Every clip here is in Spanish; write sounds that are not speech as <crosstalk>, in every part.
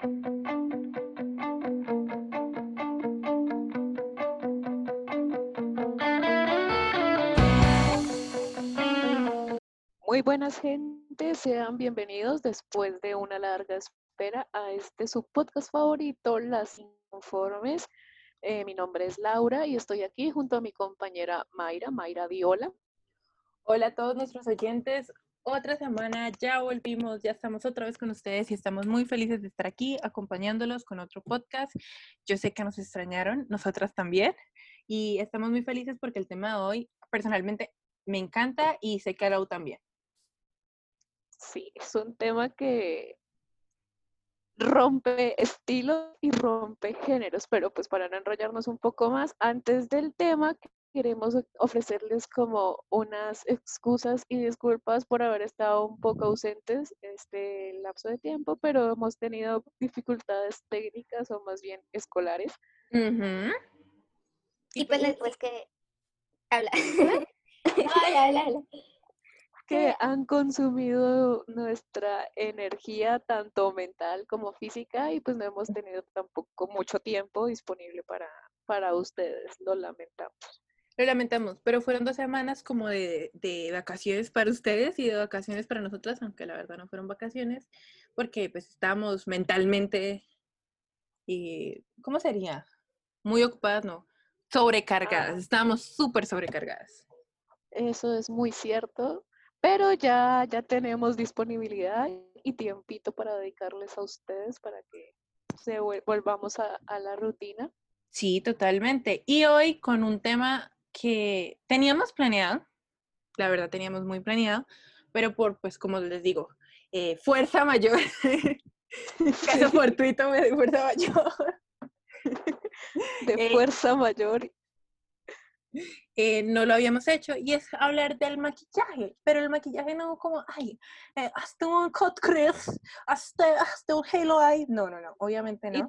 Muy buenas gente, sean bienvenidos después de una larga espera a este su podcast favorito, Las Informes. Eh, mi nombre es Laura y estoy aquí junto a mi compañera Mayra, Mayra Viola. Hola a todos nuestros oyentes, otra semana, ya volvimos, ya estamos otra vez con ustedes y estamos muy felices de estar aquí acompañándolos con otro podcast. Yo sé que nos extrañaron, nosotras también, y estamos muy felices porque el tema de hoy personalmente me encanta y sé que a Lau también. Sí, es un tema que rompe estilos y rompe géneros, pero pues para no enrollarnos un poco más, antes del tema, queremos ofrecerles como unas excusas y disculpas por haber estado un poco ausentes este lapso de tiempo, pero hemos tenido dificultades técnicas o más bien escolares. Y pues después que habla. habla, habla, habla que han consumido nuestra energía tanto mental como física y pues no hemos tenido tampoco mucho tiempo disponible para, para ustedes, lo lamentamos. Lo lamentamos, pero fueron dos semanas como de, de, vacaciones para ustedes y de vacaciones para nosotras, aunque la verdad no fueron vacaciones, porque pues estábamos mentalmente, y, ¿cómo sería? Muy ocupadas, no, sobrecargadas, ah. estábamos súper sobrecargadas. Eso es muy cierto pero ya, ya tenemos disponibilidad y tiempito para dedicarles a ustedes para que se volvamos a, a la rutina. Sí, totalmente. Y hoy con un tema que teníamos planeado, la verdad teníamos muy planeado, pero por, pues como les digo, eh, fuerza mayor, <laughs> caso fortuito de fuerza mayor. <laughs> De eh, fuerza mayor eh, no lo habíamos hecho y es hablar del maquillaje, pero el maquillaje no como, ay, hasta un cut crease, hasta, hasta un halo eye, no, no, no, obviamente no.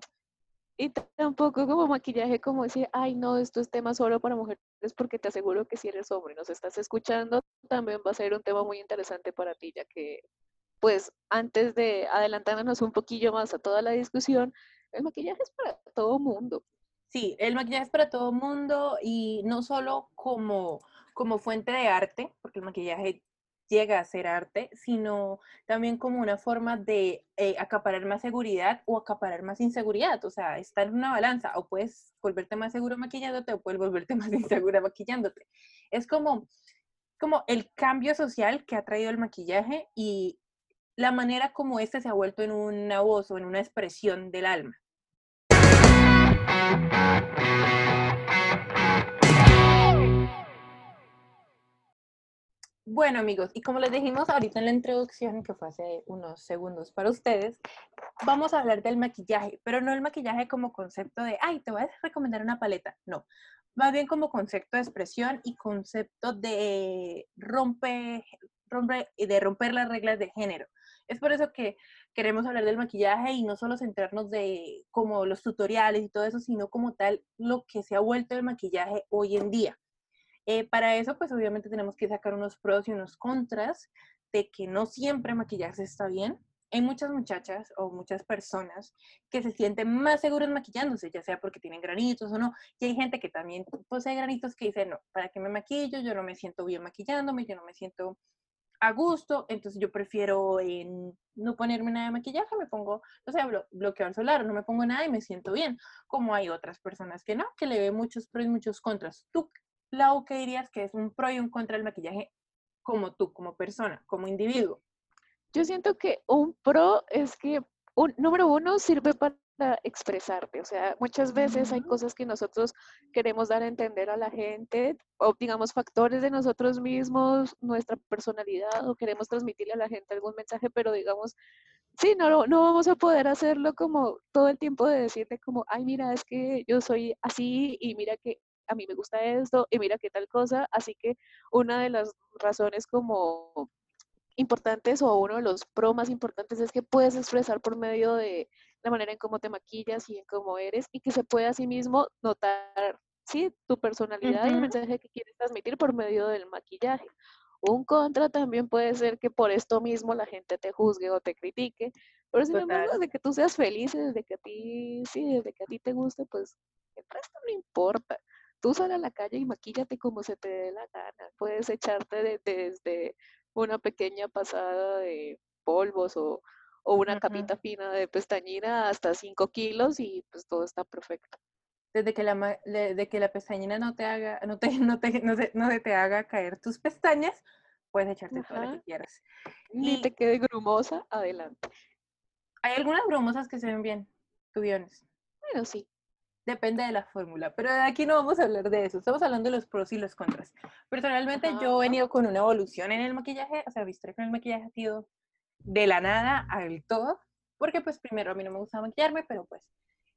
Y, tampoco como maquillaje como decir, ay, no, esto es tema solo para mujeres, porque te aseguro que si eres hombre y nos estás escuchando, también va a ser un tema muy interesante para ti, ya que, pues, antes de adelantándonos un poquillo más a toda la discusión, el maquillaje es para todo mundo. Sí, el maquillaje es para todo mundo y no solo como, como fuente de arte, porque el maquillaje llega a ser arte, sino también como una forma de eh, acaparar más seguridad o acaparar más inseguridad. O sea, estar en una balanza, o puedes volverte más seguro maquillándote o puedes volverte <laughs> más insegura maquillándote. Es como, como el cambio social que ha traído el maquillaje y la manera como este se ha vuelto en una voz o en una expresión del alma. Bueno amigos, y como les dijimos ahorita en la introducción, que fue hace unos segundos para ustedes, vamos a hablar del maquillaje, pero no el maquillaje como concepto de, ay, te voy a recomendar una paleta, no, más bien como concepto de expresión y concepto de rompe, rompe, de romper las reglas de género. Es por eso que queremos hablar del maquillaje y no solo centrarnos de como los tutoriales y todo eso, sino como tal lo que se ha vuelto el maquillaje hoy en día. Eh, para eso, pues obviamente tenemos que sacar unos pros y unos contras de que no siempre maquillarse está bien. Hay muchas muchachas o muchas personas que se sienten más seguras maquillándose, ya sea porque tienen granitos o no. Y hay gente que también posee granitos que dice, no, ¿para qué me maquillo? Yo no me siento bien maquillándome, yo no me siento a gusto, entonces yo prefiero en no ponerme nada de maquillaje, me pongo, o sea, bloqueador solar, no me pongo nada y me siento bien, como hay otras personas que no, que le ve muchos pros y muchos contras. ¿Tú, Lau, qué dirías que es un pro y un contra del maquillaje como tú, como persona, como individuo? Yo siento que un pro es que, un, número uno, sirve para expresarte. O sea, muchas veces hay cosas que nosotros queremos dar a entender a la gente, o digamos factores de nosotros mismos, nuestra personalidad, o queremos transmitirle a la gente algún mensaje, pero digamos, sí, no, no vamos a poder hacerlo como todo el tiempo de decirte como, ay, mira, es que yo soy así y mira que a mí me gusta esto y mira qué tal cosa. Así que una de las razones como importantes o uno de los pros más importantes es que puedes expresar por medio de la manera en cómo te maquillas y en cómo eres y que se puede asimismo notar sí, tu personalidad y el mensaje que quieres transmitir por medio del maquillaje. Un contra también puede ser que por esto mismo la gente te juzgue o te critique, Pero sin Total. embargo, desde que tú seas feliz, desde que a ti, sí, desde que a ti te guste, pues el resto no importa. Tú sal a la calle y maquíllate como se te dé la gana. Puedes echarte de- desde una pequeña pasada de polvos o, o una capita fina de pestañina hasta 5 kilos y pues todo está perfecto. Desde que la, de que la pestañina no te haga, no te, <laughs> no te, no se, no se te haga caer tus pestañas, puedes echarte todo lo que quieras. Ni Y- te quede grumosa, adelante. Hay algunas bromosas que se ven bien, tubiones. Bueno, sí. Depende de la fórmula, pero de aquí no vamos a hablar de eso. Estamos hablando de los pros y los contras. Personalmente, yo he venido con una evolución en el maquillaje, o sea, mi historia con el maquillaje ha sido de la nada al todo, porque pues primero a mí no me gusta maquillarme, pero pues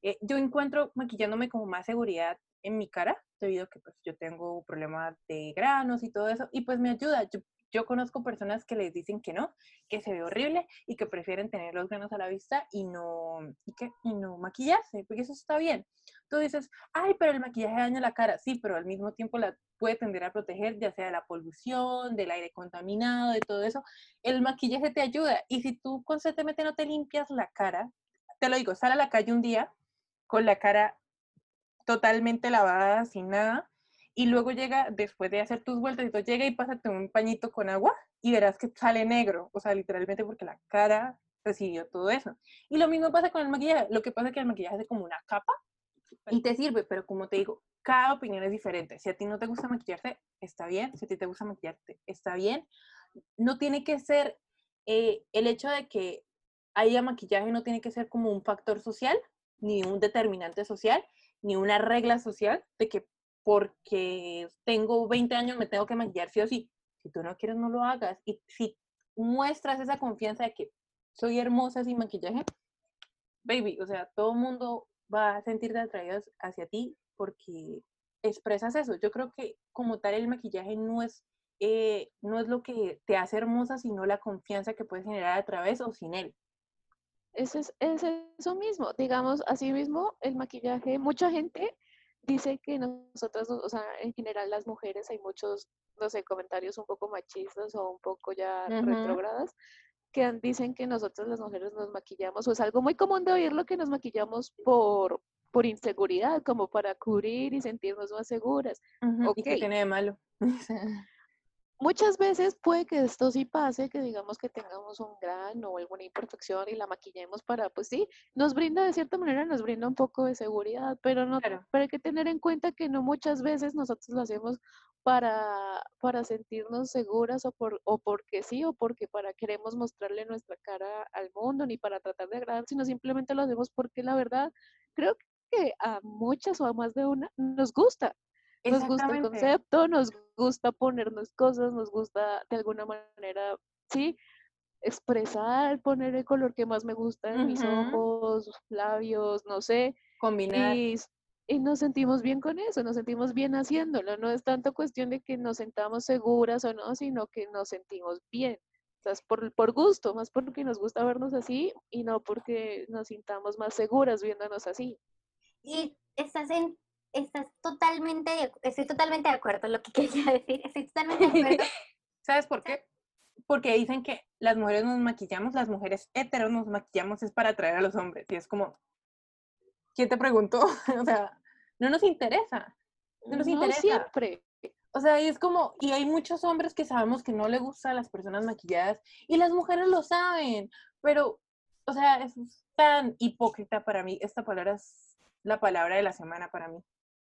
eh, yo encuentro maquillándome como más seguridad en mi cara, debido a que pues yo tengo problemas de granos y todo eso, y pues me ayuda. Yo, yo conozco personas que les dicen que no, que se ve horrible y que prefieren tener los granos a la vista y no, y que, y no maquillarse, porque eso está bien. Tú dices, ay, pero el maquillaje daña la cara. Sí, pero al mismo tiempo puede tender a proteger, ya sea de la polución, del aire contaminado, de todo eso. El maquillaje te ayuda. Y si tú constantemente no te limpias la cara, te lo digo, sal a la calle un día con la cara totalmente lavada, sin nada, y luego llega, después de hacer tus vueltas, y todo, llega y pásate un pañito con agua y verás que sale negro, o sea, literalmente porque la cara recibió todo eso. Y lo mismo pasa con el maquillaje. Lo que pasa es que el maquillaje es como una capa y te sirve, pero como te digo, cada opinión es diferente. Si a ti no te gusta maquillarte, está bien. Si a ti te gusta maquillarte, está bien. No tiene que ser eh, el hecho de que haya maquillaje, no tiene que ser como un factor social, ni un determinante social, ni una regla social de que porque tengo 20 años me tengo que maquillar sí o sí. Si tú no quieres, no lo hagas. Y si muestras esa confianza de que soy hermosa sin maquillaje, baby, o sea, todo el mundo va a sentirte atraídos hacia ti porque expresas eso. Yo creo que como tal el maquillaje no es, eh, no es lo que te hace hermosa, sino la confianza que puedes generar a través o sin él. Eso es, es eso mismo. Digamos, así mismo, el maquillaje, mucha gente dice que nosotras, o sea, en general las mujeres, hay muchos, no sé, comentarios un poco machistas o un poco ya Ujú. retrógradas, que dicen que nosotras las mujeres nos maquillamos, o es algo muy común de oírlo que nos maquillamos por, por inseguridad, como para cubrir y sentirnos más seguras. Ujú, ¿Y qué tiene de malo? <laughs> Muchas veces puede que esto sí pase, que digamos que tengamos un grano o alguna imperfección y la maquillemos para, pues sí, nos brinda de cierta manera, nos brinda un poco de seguridad, pero no, Claro. pero hay que tener en cuenta que no muchas veces nosotros lo hacemos para, para sentirnos seguras o, por, o porque sí o porque para queremos mostrarle nuestra cara al mundo ni para tratar de agradar, sino simplemente lo hacemos porque la verdad creo que a muchas o a más de una nos gusta. Nos gusta el concepto, nos gusta ponernos cosas, nos gusta de alguna manera, sí, expresar, poner el color que más me gusta en mis ojos, labios, no sé, Combinar. y, y nos sentimos bien con eso, nos sentimos bien haciéndolo. No es tanto cuestión de que nos sentamos seguras o no, sino que nos sentimos bien. O sea, es por, por gusto, más porque nos gusta vernos así y no porque nos sintamos más seguras viéndonos así. Y estás en, estás totalmente, de- estoy totalmente de acuerdo en lo que <laughs> quería decir, estoy totalmente de acuerdo. <laughs> ¿Sabes por qué? Porque dicen que las mujeres nos maquillamos, las mujeres heteros nos maquillamos es para atraer a los hombres. Y es como, ¿quién te preguntó? <laughs> o sea, no nos interesa. No nos interesa. siempre. O sea, y es como, y hay muchos hombres que sabemos que no le gustan las personas maquilladas y las mujeres lo saben, pero, o sea, es tan hipócrita para mí. Esta palabra es la palabra de la semana para mí,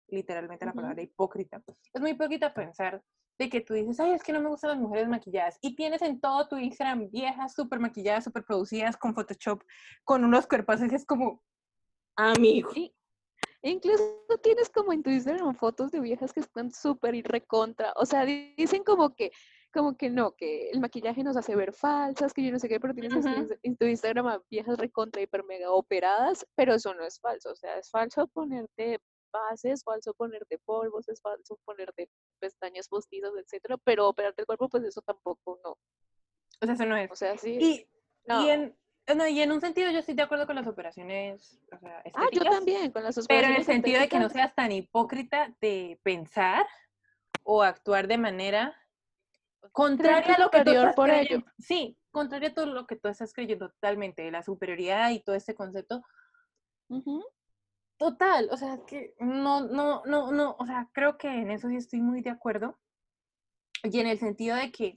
literalmente la palabra hipócrita. Es muy hipócrita pensar de que tú dices, ay, es que no me gustan las mujeres maquilladas y tienes en todo tu Instagram viejas súper maquilladas, súper producidas con Photoshop, con unos cuerpos, y es como, amigo. Y incluso tienes como en tu Instagram fotos de viejas que están súper y recontra. O sea, di- dicen como que, como que no, que el maquillaje nos hace ver falsas, que yo no sé qué, pero tienes en tu en Instagram a viejas recontra hiper mega operadas, pero eso no es falso. O sea, es falso ponerte bases, es falso ponerte polvos, es falso ponerte pestañas postizas, etcétera, pero operarte el cuerpo, pues eso tampoco no. O sea, eso no es. O sea, sí. Y, no. y, en, no, y en un sentido yo estoy de acuerdo con las operaciones o sea, Ah, yo también, con las pero en el operaciones sentido de que no seas tan hipócrita de pensar o actuar de manera, contrario a lo que tú estás por ello. creyendo. Sí, contrario a todo lo que tú estás creyendo totalmente, de la superioridad y todo este concepto. Ujú. Total, o sea, que no, no, no, no, o sea, creo que en eso sí estoy muy de acuerdo. Y en el sentido de que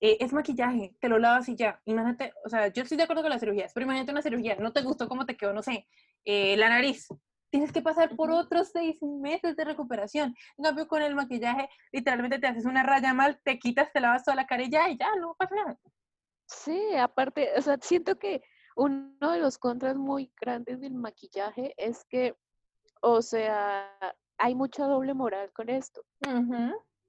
eh, es maquillaje, te lo lavas y ya. Imagínate, o sea, yo estoy de acuerdo con las cirugías, pero imagínate una cirugía, no te gustó cómo te quedó, no sé, eh, la nariz. Tienes que pasar por otros seis meses de recuperación. En cambio, con el maquillaje, literalmente te haces una raya mal, te quitas, te lavas toda la cara y ya, y ya, no pasa nada. Sí, aparte, o sea, siento que uno de los contras muy grandes del maquillaje es que, o sea, hay mucha doble moral con esto.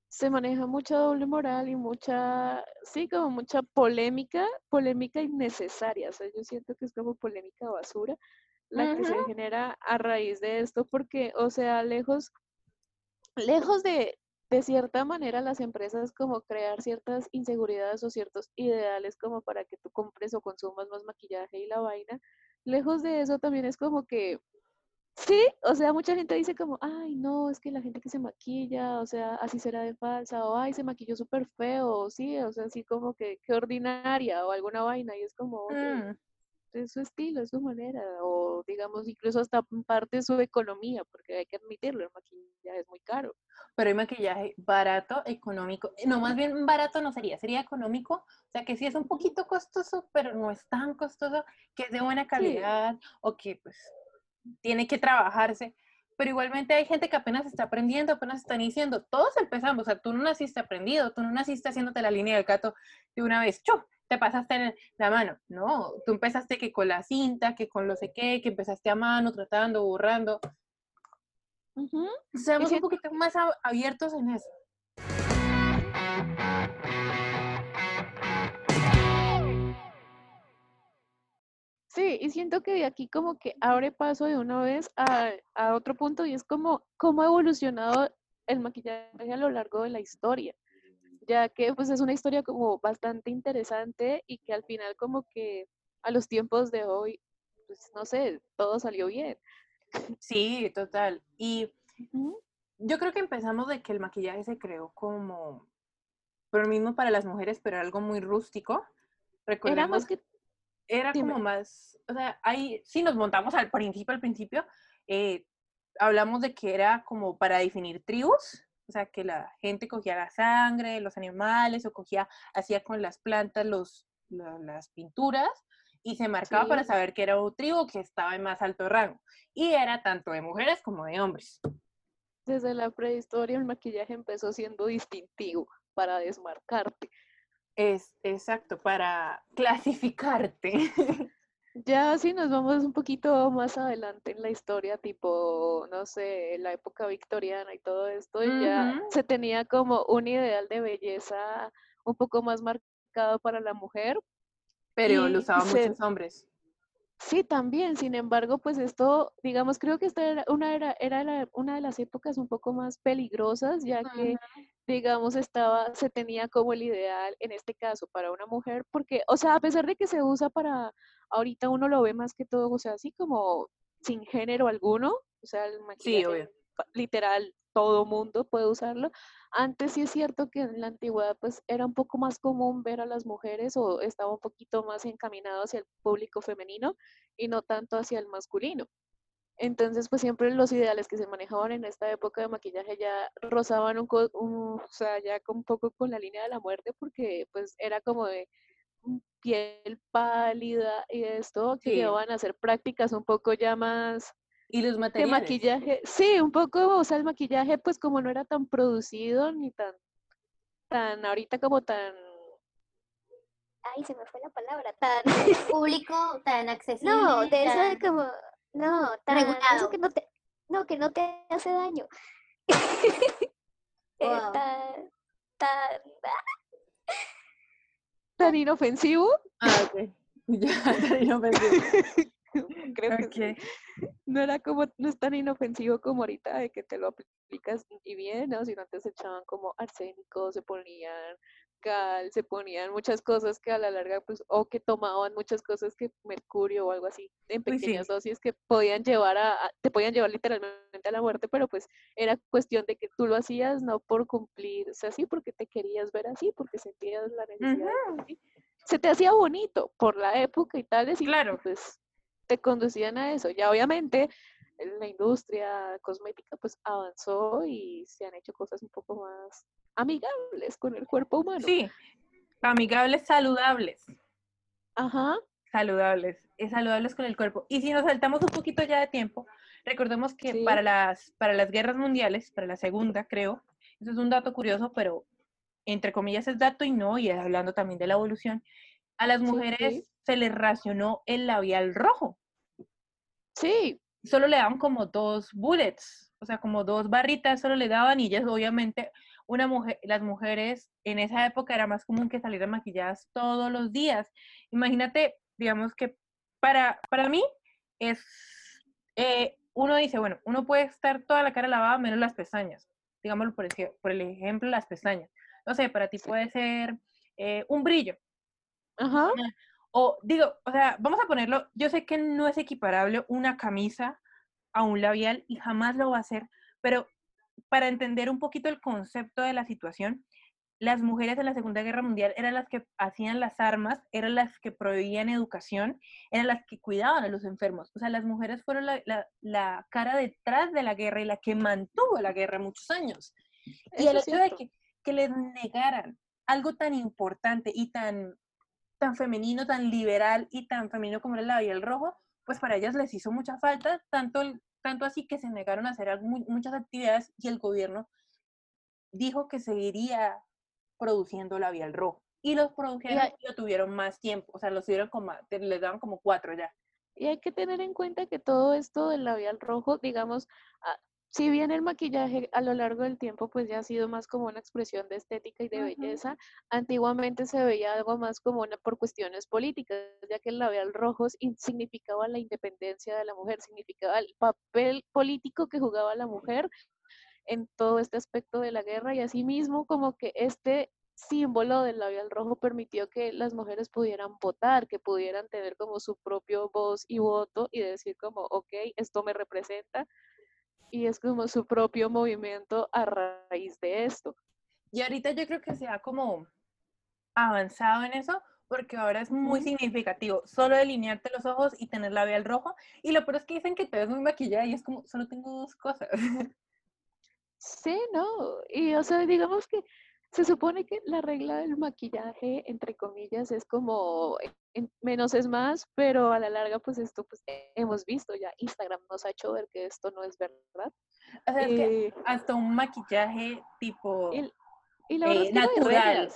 Se maneja mucha doble moral y mucha, sí, como mucha polémica, polémica innecesaria. O sea, yo siento que es como polémica basura la que se genera a raíz de esto, porque, o sea, lejos, lejos de, de cierta manera las empresas como crear ciertas inseguridades o ciertos ideales como para que tú compres o consumas más maquillaje y la vaina, lejos de eso también es como que, sí, o sea, mucha gente dice como, ay, no, es que la gente que se maquilla, o sea, así será de falsa, o ay, se maquilló súper feo, o sí, o sea, así como que, qué ordinaria, o alguna vaina, y es como, Mm. Es su estilo, es su manera, o digamos incluso hasta parte su economía, porque hay que admitirlo, el maquillaje es muy caro. Pero hay maquillaje barato, económico. No, más bien barato no sería, sería económico. O sea, que sí es un poquito costoso, pero no es tan costoso, que es de buena calidad o que pues tiene que trabajarse. Pero igualmente hay gente que apenas está aprendiendo, apenas está iniciando. Todos empezamos, o sea, tú no naciste aprendido, tú no naciste haciéndote la línea del gato de una vez, ¡chum! Te pasaste en la mano. No, tú empezaste que con la cinta, que con lo sé qué, que empezaste a mano, tratando, borrando. Ujú. Seamos un siento poquito más abiertos en eso. Sí, y siento que de aquí como que abre paso de una vez a, a otro punto y es como cómo ha evolucionado el maquillaje a lo largo de la historia, ya que pues es una historia como bastante interesante y que al final como que a los tiempos de hoy, pues no sé, todo salió bien. Sí, total. Y yo creo que empezamos de que el maquillaje se creó como, por lo mismo para las mujeres, pero algo muy rústico. Era Recordemos, más que, era dime. como más, o sea, ahí sí nos montamos al principio, al principio, eh, hablamos de que era como para definir tribus, o sea, que la gente cogía la sangre de los animales o cogía, hacía con las plantas los, la- las pinturas y se marcaba para saber que era un tribu que estaba en más alto rango. Y era tanto de mujeres como de hombres. desde la prehistoria el maquillaje empezó siendo distintivo para desmarcarte. Es exacto, para <laughs> clasificarte. Ya si nos vamos un poquito más adelante en la historia, tipo, no sé, la época victoriana y todo esto, ya se tenía como un ideal de belleza un poco más marcado para la mujer. Pero lo usaban muchos hombres. Sí, también, sin embargo, pues esto, digamos, creo que esta era una, era, era la- una de las épocas un poco más peligrosas, ya que, digamos, estaba, se tenía como el ideal, en este caso, para una mujer, porque, o sea, a pesar de que se usa para, ahorita uno lo ve más que todo, o sea, así como sin género alguno, o sea, el maquillaje literal, todo mundo puede usarlo. Antes sí es cierto que en la antigüedad pues era un poco más común ver a las mujeres o estaba un poquito más encaminado hacia el público femenino y no tanto hacia el masculino. Entonces, pues siempre los ideales que se manejaban en esta época de maquillaje ya rozaban un, un- o sea, ya un poco con la línea de la muerte porque pues era como de piel pálida y esto que Sí. llevaban a hacer prácticas un poco ya más Y los de materiales. maquillaje, sí, un poco, o sea, el maquillaje, pues como no era tan producido ni tan, tan ahorita como tan, Ay, se me fue la palabra. Tan <laughs> público, tan accesible. No, de eso de como, no, tan, eso regulado. que no te, no, que no te hace daño. <laughs> Eh, tan, tan, <laughs> tan inofensivo, Ah, ok. Ya, tan inofensivo. <laughs> creo que sí. No era como, no es tan inofensivo como ahorita de que te lo aplicas y bien, ¿no? Sino antes se echaban como arsénico, se ponían cal, se ponían muchas cosas que a la larga, pues, o que tomaban muchas cosas que mercurio o algo así en sí. pequeñas dosis que podían llevar a, a- te podían llevar literalmente a la muerte, pero pues era cuestión de que tú lo hacías no por cumplirse así, porque te querías ver así, porque sentías la necesidad. Se te hacía bonito por la época y tales, y Claro. pues te conducían a eso. Ya obviamente la industria cosmética pues avanzó y se han hecho cosas un poco más amigables con el cuerpo humano. Sí, amigables, saludables. Ajá. saludables, es saludables con el cuerpo. Y si nos saltamos un poquito ya de tiempo, recordemos que Sí. para, las, para las guerras mundiales, para la segunda, creo, eso es un dato curioso, pero entre comillas es dato y no, y hablando también de la evolución, a las Sí, mujeres sí. se les racionó el labial rojo. Sí, Solo le daban como dos bullets, o sea, como dos barritas solo le daban y ellas obviamente, una mujer, las mujeres en esa época era más común que salieran maquilladas todos los días. Imagínate, digamos que para, para mí es, eh, uno dice, bueno, uno puede estar toda la cara lavada menos las pestañas, digámoslo por, ej- por el ejemplo, las pestañas. No sé, para ti puede ser eh, un brillo, ajá. O digo, o sea, vamos a ponerlo, yo sé que no es equiparable una camisa a un labial y jamás lo va a ser, pero para entender un poquito el concepto de la situación, las mujeres en la Segunda Guerra Mundial eran las que hacían las armas, eran las que proveían educación, eran las que cuidaban a los enfermos. O sea, las mujeres fueron la, la- la cara detrás de la guerra y la que mantuvo la guerra muchos años. Y el hecho de que, que les negaran algo tan importante y tan, tan femenino, tan liberal y tan femenino como era el labial rojo, pues para ellas les hizo mucha falta, tanto, tanto así que se negaron a hacer muchas actividades y el gobierno dijo que seguiría produciendo labial rojo. Y los produjeron hay- y lo tuvieron más tiempo, o sea, los tuvieron como, les daban como cuatro ya. Y hay que tener en cuenta que todo esto del labial rojo, digamos, si bien el maquillaje a lo largo del tiempo pues ya ha sido más como una expresión de estética y de belleza, antiguamente se veía algo más como una por cuestiones políticas, ya que el labial rojo significaba la independencia de la mujer, significaba el papel político que jugaba la mujer en todo este aspecto de la guerra y asimismo como que este símbolo del labial rojo permitió que las mujeres pudieran votar, que pudieran tener como su propio voz y voto y decir como, ok, esto me representa y es como su propio movimiento a raíz de esto. Y ahorita yo creo que se ha como avanzado en eso, porque ahora es muy significativo. Solo delinearte los ojos y tener labial rojo. Y lo peor es que dicen que te ves muy maquillada y es como, solo tengo dos cosas. Sí, no, y o sea, digamos que se supone que la regla del maquillaje, entre comillas, es como en- menos es más, pero a la larga, pues esto, pues hemos visto ya, Instagram nos ha hecho ver que esto no es verdad. O sea, es que Eh, hasta un maquillaje tipo y, y la eh, natural.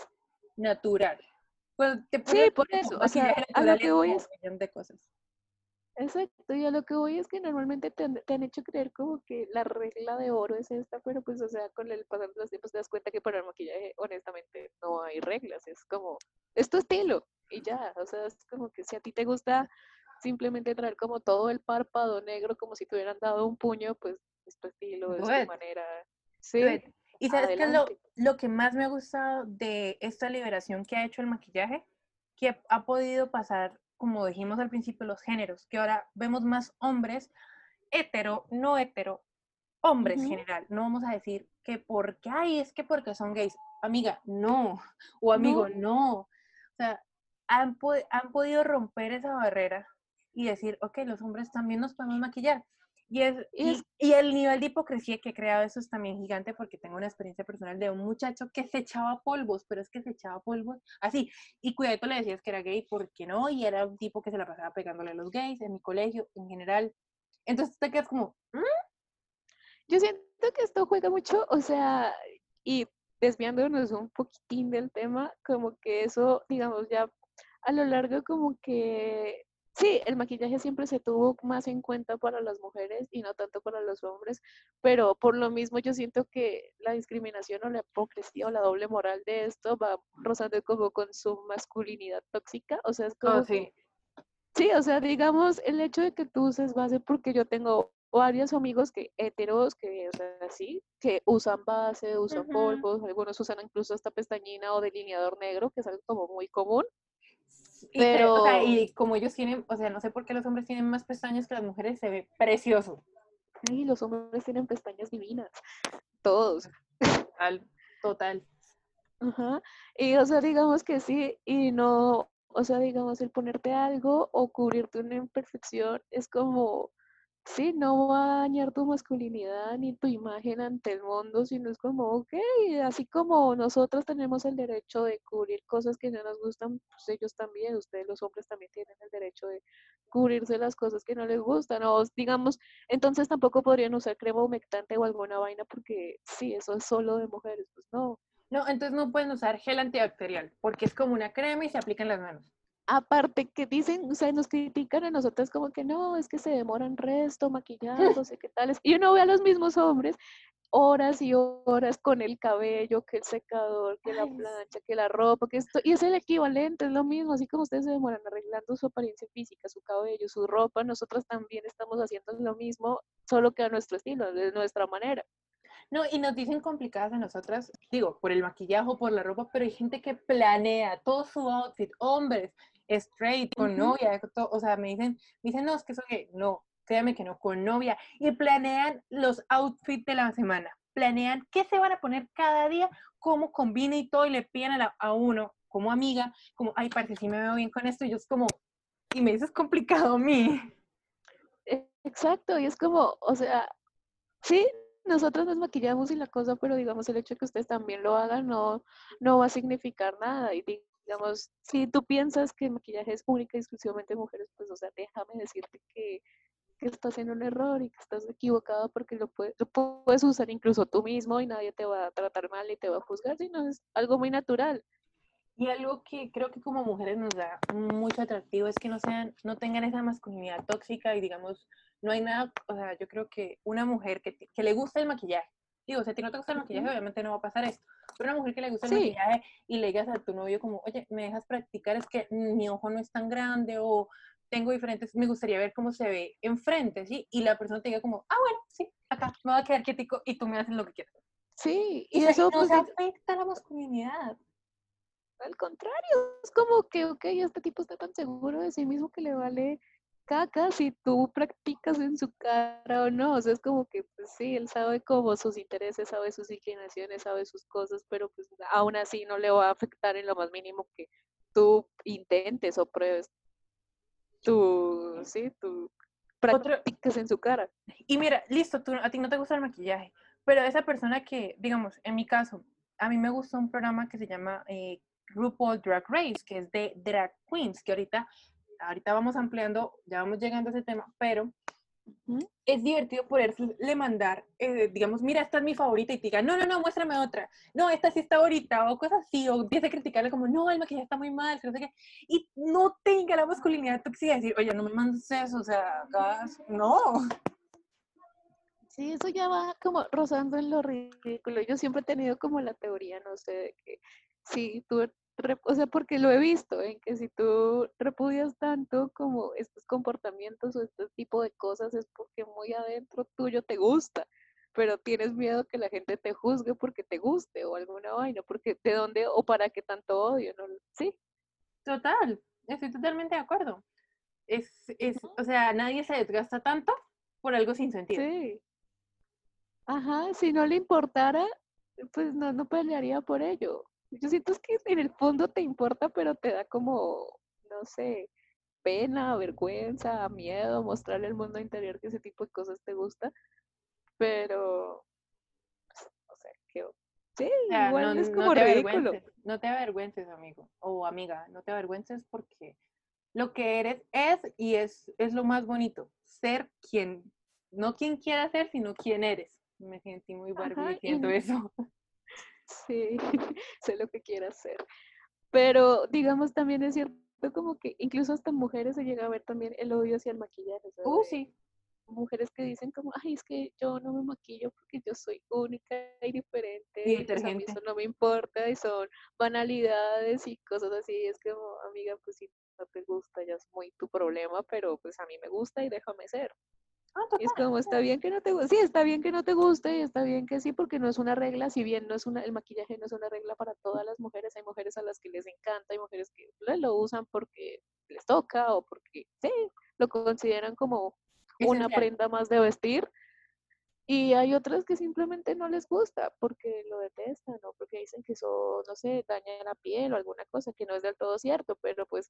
natural. Pues te Sí, por eso, o sea, a lo que voy es- de cosas. Exacto, y a lo que voy es que normalmente te han, te han hecho creer como que la regla de oro es esta, pero pues, o sea, con el pasar de los tiempos te das cuenta que para el maquillaje, honestamente, no hay reglas, es como, es tu estilo, y ya, o sea, es como que si a ti te gusta simplemente traer como todo el párpado negro, como si te hubieran dado un puño, pues es tu estilo, es tu it. manera. Sí, Do it. Y sabes qué es lo, lo que más me ha gustado de esta liberación que ha hecho el maquillaje, que ha podido pasar, como dijimos al principio, los géneros, que ahora vemos más hombres hetero, no hetero, hombres general. No vamos a decir que porque, ay, es que porque son gays. Amiga, no. O amigo, no. O sea, han, han podido romper esa barrera y decir, ok, los hombres también nos podemos maquillar. Y, es, Y y, es- y el nivel de hipocresía que ha creado eso es también gigante porque tengo una experiencia personal de un muchacho que se echaba polvos, pero es que se echaba polvos así. Y cuidado le decías que era gay, ¿por qué no? Y era un tipo que se la pasaba pegándole a los gays en mi colegio, en general. Entonces te quedas como, "¿Mm?". Yo siento que esto juega mucho, o sea, y desviándonos un poquitín del tema, como que eso, digamos, ya a lo largo como que, sí, el maquillaje siempre se tuvo más en cuenta para las mujeres y no tanto para los hombres, pero por lo mismo yo siento que la discriminación o la hipocresía o la doble moral de esto va rozando como con su masculinidad tóxica, o sea, es como Oh, sí. que Sí, o sea, digamos, el hecho de que tú uses base, porque yo tengo varios amigos que heteros, que, o sea, sí, que usan base, usan polvos, algunos usan incluso hasta pestañina o delineador negro, que es algo como muy común. <laughs> Y, cre- o sea, Pero- y como ellos tienen, o sea, no sé por qué los hombres tienen más pestañas que las mujeres, se ve precioso. ay, los hombres tienen pestañas divinas, todos. Total, total. Ajá. Y o sea, digamos que sí, y no, o sea, digamos, el ponerte algo o cubrirte una imperfección es como, sí, no va a dañar tu masculinidad ni tu imagen ante el mundo, sino es como, ok, así como nosotros tenemos el derecho de cubrir cosas que no nos gustan, pues ellos también, ustedes los hombres también tienen el derecho de cubrirse las cosas que no les gustan, o digamos, entonces tampoco podrían usar crema humectante o alguna vaina porque sí, eso es solo de mujeres, pues no. No, entonces no pueden usar gel antibacterial, porque es como una crema y se aplica en las manos. Aparte que dicen, o sea, nos critican a nosotras como que no, es que se demoran resto maquillándose, <laughs> qué tal. Y uno ve a los mismos hombres horas y horas con el cabello, que el secador, que la plancha, que la ropa, que esto, y es el equivalente, es lo mismo, así como ustedes se demoran arreglando su apariencia física, su cabello, su ropa, nosotras también estamos haciendo lo mismo, solo que a nuestro estilo, de nuestra manera. No, y nos dicen complicadas a nosotras, digo, por el maquillaje o por la ropa, pero hay gente que planea todo su outfit, hombres, straight, con novia, todo, o sea, me dicen, me dicen, no, es que soy gay. No, créame que no, con novia. Y planean los outfits de la semana, planean qué se van a poner cada día, cómo combina y todo, y le piden a, la- a uno, como amiga, como, ay, parece sí me veo bien con esto, y yo es como, y me dices complicado a mí. E- Exacto, y es como, o sea, sí, nosotros nos maquillamos y la cosa, pero digamos el hecho de que ustedes también lo hagan no, no va a significar nada. Y digamos, si tú piensas que el maquillaje es única y exclusivamente de mujeres, pues, o sea, déjame decirte que, que estás en un error y que estás equivocado porque lo puedes, lo puedes usar incluso tú mismo y nadie te va a tratar mal y te va a juzgar, sino es algo muy natural. Y algo que creo que como mujeres nos da mucho atractivo es que no sean, no tengan esa masculinidad tóxica y digamos, no hay nada, o sea, yo creo que una mujer que, que le gusta el maquillaje, digo, si a ti no te gusta el maquillaje, obviamente no va a pasar esto, pero una mujer que le gusta el Sí. maquillaje y le digas a tu novio como, oye, ¿me dejas practicar? Es que mi ojo no es tan grande o tengo diferentes, me gustaría ver cómo se ve enfrente, ¿sí? Y la persona te diga como, ah, bueno, sí, acá, me voy a quedar quietico y tú me haces lo que quieras. Sí, Y, eso no pues afecta la masculinidad. Al contrario, es como que, ok, este tipo está tan seguro de sí mismo que le vale caca si tú practicas en su cara o no. O sea, es como que, pues sí, él sabe como sus intereses, sabe sus inclinaciones, sabe sus cosas, pero pues aún así no le va a afectar en lo más mínimo que tú intentes o pruebes tu, sí, tu Otro- practicas en su cara. Y mira, listo, tú, a ti no te gusta el maquillaje, pero esa persona que, digamos, en mi caso, a mí me gusta un programa que se llama eh, RuPaul Drag Race, que es de drag queens, que ahorita, ahorita vamos ampliando, ya vamos llegando a ese tema, pero Ujú. es divertido poderle mandar, eh, digamos, mira, esta es mi favorita y te diga, no, no, no, muéstrame otra, no, esta sí está bonita, o cosas así, o empieza a criticarle como, no, el maquillaje está muy mal, que no sé qué, y no tenga la masculinidad tóxica de decir, oye, no me mandes eso, o sea, acá, no. Sí, eso ya va como rozando en lo ridículo. Yo siempre he tenido como la teoría, no sé, de que si tú, o sea, porque lo he visto, en que si tú repudias tanto como estos comportamientos o este tipo de cosas es porque muy adentro tuyo te gusta, pero tienes miedo que la gente te juzgue porque te guste o alguna vaina, porque de dónde o para qué tanto odio, ¿no? Sí, Total, estoy totalmente de acuerdo. Es, es, o sea, nadie se desgasta tanto por algo sin sentido. sí. Ajá, si no le importara, pues no, no pelearía por ello. Yo siento que en el fondo te importa, pero te da como, no sé, pena, vergüenza, miedo mostrarle al mundo interior que ese tipo de cosas te gusta. Pero, pues, o sea, que sí, O sea, igual no, es como ridículo. no te avergüences, amigo o amiga, no te avergüences porque lo que eres es y es, es lo más bonito, ser quien, no quien quiera ser, sino quien eres. Me sentí muy Barbie Ajá, diciendo eso. <laughs> Sí, <laughs> sé lo que quieras hacer. Pero digamos también es cierto como que incluso hasta mujeres se llega a ver también el odio hacia el maquillaje. sea, Uh, sí. mujeres que dicen como, ay, es que yo no me maquillo porque yo soy única y diferente, Y pues a mí eso no me importa y son banalidades y cosas así. Es como, amiga, pues si no te gusta ya es muy tu problema, pero pues a mí me gusta y déjame ser. Ah, Y es como, está bien que no te guste, sí, está bien que no te guste y está bien que sí, porque no es una regla, si bien no es una, el maquillaje no es una regla para todas las mujeres, hay mujeres a las que les encanta, hay mujeres que lo- usan porque les toca o porque, sí, lo consideran como una Esencial. prenda más de vestir, Y hay otras que simplemente no les gusta porque lo detestan o porque dicen que eso, no sé, daña la piel o alguna cosa que no es del todo cierto, pero pues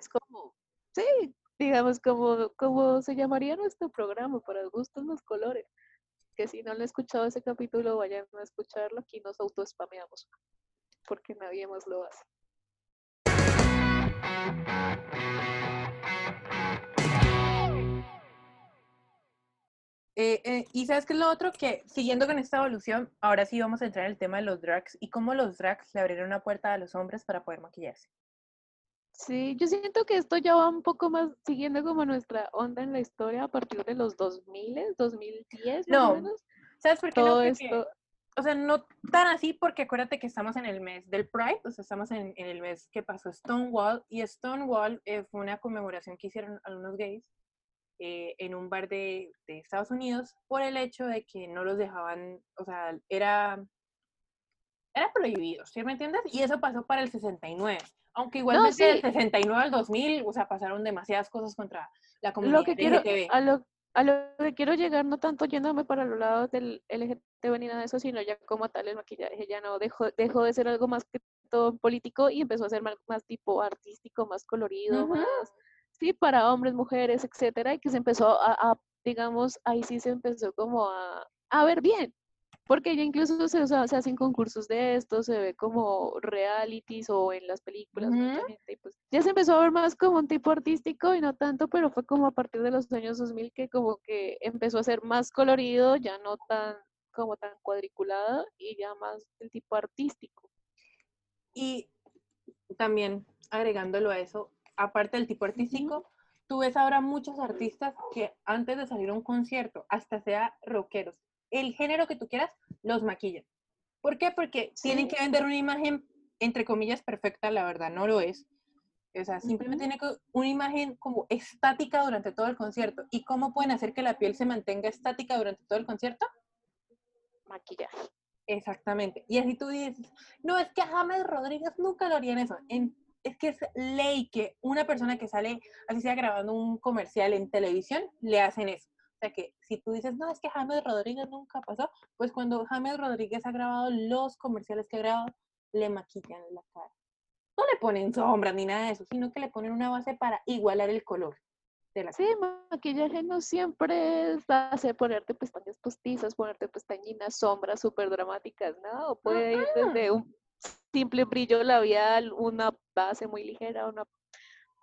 es como, sí, digamos, como, como se llamaría nuestro programa, para gustos los colores. Que si no han escuchado ese capítulo, vayan a escucharlo, aquí nos autoespameamos, porque nadie más lo hace. Eh, eh, y sabes qué es lo otro que, siguiendo con esta evolución, ahora sí vamos a entrar en el tema de los drags y cómo los drags le abrieron una puerta a los hombres para poder maquillarse. Sí, yo siento que esto ya va un poco más siguiendo como nuestra onda en la historia a partir de los 2000, 2010 más No, o menos. ¿Sabes por qué no? Todo Porque, esto, o sea, no tan así porque acuérdate que estamos en el mes del Pride, o sea, estamos en, en el mes que pasó Stonewall y Stonewall eh, fue una conmemoración que hicieron algunos gays eh, en un bar de, de Estados Unidos por el hecho de que no los dejaban, o sea, era, era prohibido, ¿sí me entiendes? Y eso pasó para el 69. Aunque igualmente del sí. 69 al 2000, o sea, pasaron demasiadas cosas contra la comunidad lo que quiero, a lo, a lo que quiero llegar, no tanto yéndome para los lados del LGTB ni nada de eso, sino ya como tal el maquillaje ya no dejó, dejó de ser algo más que todo político y empezó a ser más, más tipo artístico, más colorido, más, sí, para hombres, mujeres, etcétera, y que se empezó a, a, digamos, ahí sí se empezó como a, a ver bien. Porque ya incluso se, hacen concursos de esto, se ve como realities o en las películas, mucha Ujú. gente, y pues ya se empezó a ver más como un tipo artístico y no tanto, pero fue como a partir de los años 2000 que como que empezó a ser más colorido, ya no tan como tan cuadriculado y ya más el tipo artístico. Y también agregándolo a eso, aparte del tipo artístico, tú ves ahora muchos artistas que antes de salir a un concierto, hasta sea rockeros, el género que tú quieras, los maquillan. ¿Por qué? Porque tienen Sí. que vender una imagen, entre comillas, perfecta, la verdad no lo es. O sea, simplemente Ujú. tiene que- una imagen como estática durante todo el concierto. ¿Y cómo pueden hacer que la piel se mantenga estática durante todo el concierto? Maquillaje. Exactamente. Y así tú dices, no, es que James Rodríguez nunca lo harían eso. En- es que es ley que una persona que sale, así sea grabando un comercial en televisión, le hacen eso. O sea que si tú dices, no, es que James Rodríguez nunca pasó, pues cuando James Rodríguez ha grabado los comerciales que ha grabado, le maquillan la cara. No le ponen sombras ni nada de eso, sino que le ponen una base para igualar el color de la Sí, maquillaje no siempre es hacer ponerte pestañas postizas, ponerte pestañinas, sombras súper dramáticas, ¿no? O puede ir desde un simple brillo labial, una base muy ligera, una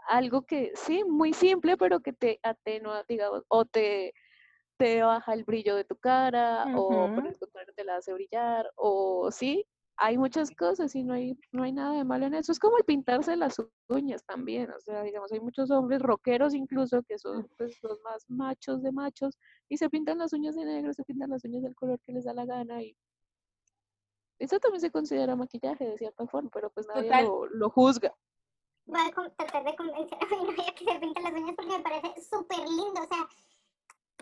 algo que sí, muy simple, pero que te atenúa, digamos, o te, te baja el brillo de tu cara, o por el contrario te la hace brillar, o sí, hay muchas cosas y no hay, no hay nada de malo en eso. Es como el pintarse las uñas también, o sea, digamos, hay muchos hombres rockeros incluso que son pues, los más machos de machos y se pintan las uñas de negro, se pintan las uñas del color que les da la gana y eso también se considera maquillaje de cierta forma, pero pues nadie lo, lo juzga. Voy a tratar de convencer a mi novia que se pinte las uñas porque me parece súper lindo. O sea,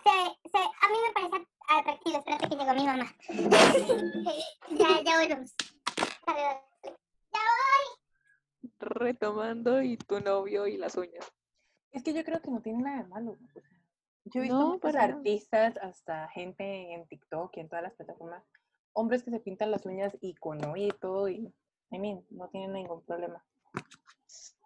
se, se, a mí me parece atractivo. Espérate que llegó mi mamá. <laughs> ya, ya volvemos. Saludos. retomando y tu novio y las uñas. Es que yo creo que no tiene nada de malo. yo he visto No, muchos artistas, hasta gente en TikTok y en todas las plataformas, hombres que se pintan las uñas y con novia y todo, y I mean, no tienen ningún problema.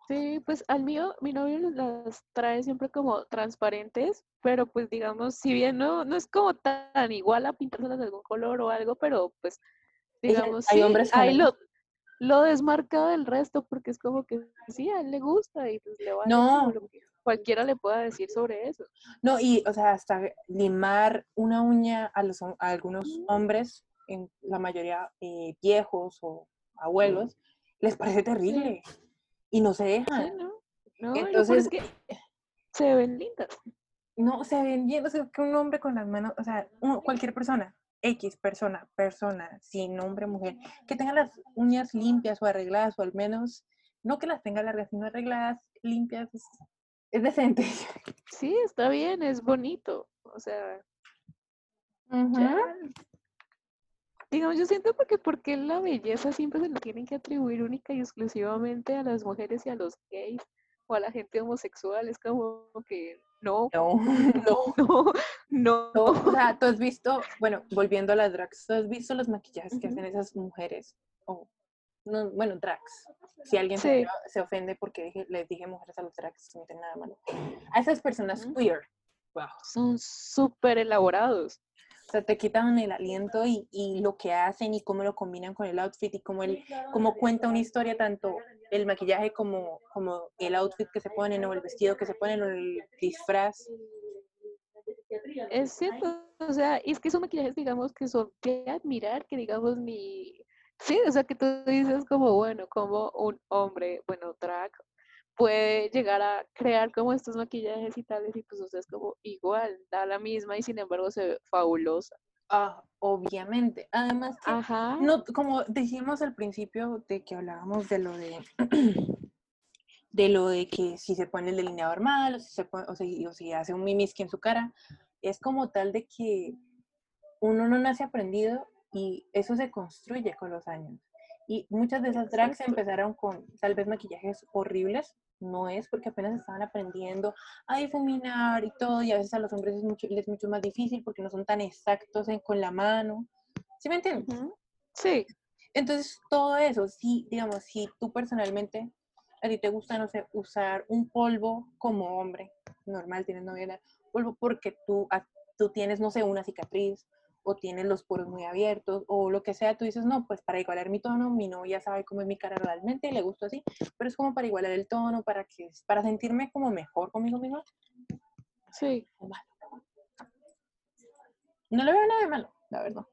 Sí, pues al mío, mi novio las trae siempre como transparentes, pero pues digamos, si bien no, no es como tan igual a pintárselas de algún color o algo, pero pues digamos, hay sí, hombres ahí lo, lo desmarca del resto porque es como que sí, a él le gusta y pues le vale No. como lo que cualquiera le pueda decir sobre eso. No, y, o sea, hasta limar una uña a, los, a algunos hombres, en la mayoría eh, viejos o abuelos, les parece terrible. Y no se Sí, dejan. Entonces, que se ven lindas. No, se ven bien, o sea, que un hombre con las manos, o sea, un- cualquier persona, X persona, persona, sin hombre, mujer, que tenga las uñas limpias o arregladas, o al menos, no que las tenga largas, sino arregladas, limpias, es, es decente. Sí, está bien, es bonito. O sea, ya. Digamos, yo siento porque, porque la belleza siempre se la tienen que atribuir única y exclusivamente a las mujeres y a los gays o a la gente homosexual. Es como que no, No, <laughs> <laughs> no. no, No. O sea, tú has visto, bueno, volviendo a las drags, tú has visto los maquillajes que hacen esas mujeres, o, no, bueno, drags. Si alguien se- Sí. se, ofende porque dije- les dije mujeres a los drags, no tiene nada malo. A esas personas queer, wow. Son súper elaborados. O sea, te quitan el aliento y, y lo que hacen y cómo lo combinan con el outfit y cómo, el, cómo cuenta una historia, tanto el maquillaje como, como el outfit que se ponen o el vestido que se ponen o el disfraz. Es cierto, o sea, y es que son maquillajes, digamos, que son de admirar, que digamos ni... Sí, o sea, que tú dices como, bueno, como un hombre, bueno, drag, puede llegar a crear como estos maquillajes y tales, y pues, sea, es como igual, da la misma y sin embargo se ve fabulosa. Ah, obviamente. Además, que Ajá. no, como decíamos al principio de que hablábamos de lo de <clears throat> de lo de que si se pone el delineador mal o si se pone, o si, o si hace un mimiski en su cara, es como tal de que uno no nace aprendido y eso se construye con los años. Y muchas de esas drags Exacto. empezaron con tal vez maquillajes horribles, no es porque apenas estaban aprendiendo a difuminar y todo, y a veces a los hombres es mucho, les es mucho más difícil porque no son tan exactos en- con la mano. ¿Sí me entiendes? Sí, Entonces, todo eso, si, digamos, si tú personalmente, a ti te gusta, no sé, usar un polvo como hombre, normal, tienes novia, polvo porque tú, tú tienes, no sé, una cicatriz, o tienes los poros muy abiertos, o lo que sea, tú dices, no, pues para igualar mi tono, mi novia sabe cómo es mi cara realmente, le gusta así, pero es como para igualar el tono, para que, para sentirme como mejor conmigo misma. sí. No le veo nada de malo, la verdad.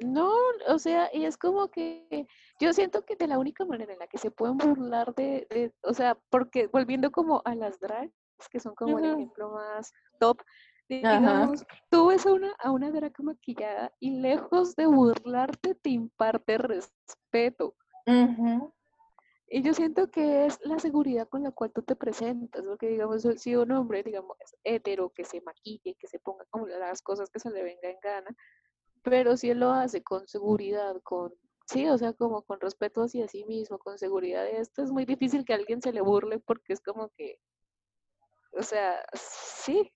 No, o sea, y es como que yo siento que de la única manera en la que se pueden burlar de, de- o sea, porque volviendo como a las drags, que son como el Ujú. ejemplo más top, Ajá. digamos, tú ves a una, a una drag maquillada y lejos de burlarte te imparte respeto. Y yo siento que es la seguridad con la cual tú te presentas, porque digamos, si un hombre, digamos, es hetero, que se maquille, que se ponga como las cosas que se le venga en gana, pero si él lo hace con seguridad, con, sí, o sea, como con respeto hacia sí mismo, con seguridad de esto, es muy difícil que alguien se le burle porque es como que, o sea, sí,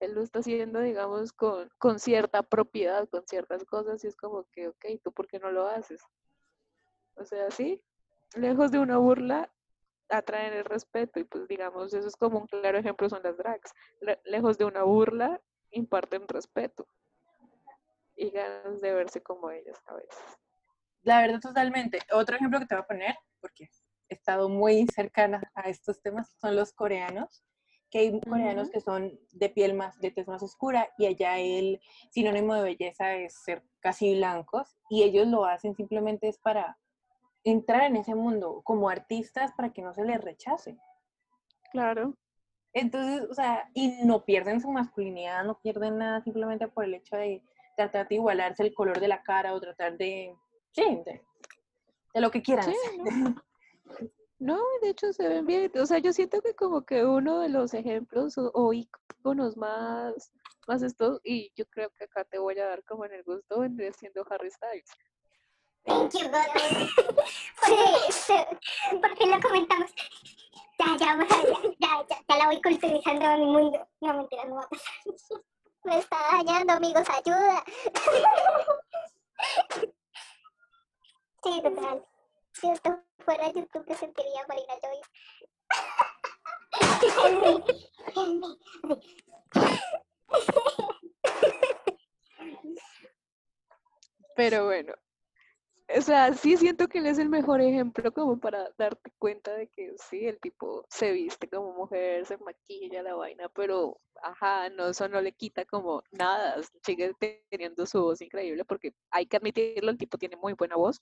él lo está haciendo, digamos, con, con cierta propiedad, con ciertas cosas, y es como que, ok, ¿tú por qué no lo haces? O sea, sí, lejos de una burla, atraen el respeto, y pues digamos, eso es como un claro ejemplo, son las drags. Le- lejos de una burla, imparten respeto y ganas de verse como ellas a veces. La verdad, totalmente. Otro ejemplo que te voy a poner, porque he estado muy cercana a estos temas, son los coreanos, que hay coreanos que son de piel más, de tez más oscura, y allá el sinónimo de belleza es ser casi blancos, y ellos lo hacen simplemente es para entrar en ese mundo como artistas para que no se les rechace. Claro. Entonces, o sea, y no pierden su masculinidad, no pierden nada simplemente por el hecho de tratar de igualarse el color de la cara o tratar de, sí, de, de lo que quieran. Sí. <laughs> No, de hecho se ven bien. O sea, yo siento que como que uno de los ejemplos o, o más, más estos, y yo creo que acá te voy a dar como en el gusto, vendría siendo Harry Styles. Thank you, God. Porque, se- ¿Por qué lo comentamos? Ya, ya, vamos a ya, ya, ya, ya la voy culturizando a mi mundo. No, mentira, no va a pasar. <laughs> Me está dañando, amigos, ayuda. <laughs> Sí, total. Si esto fuera YouTube, me sentiría Marina Joyce. Pero bueno, o sea, sí siento que él es el mejor ejemplo como para darte cuenta de que sí, el tipo se viste como mujer, se maquilla la vaina, pero ajá, no, eso no le quita como nada, sigue teniendo su voz increíble porque hay que admitirlo, el tipo tiene muy buena voz,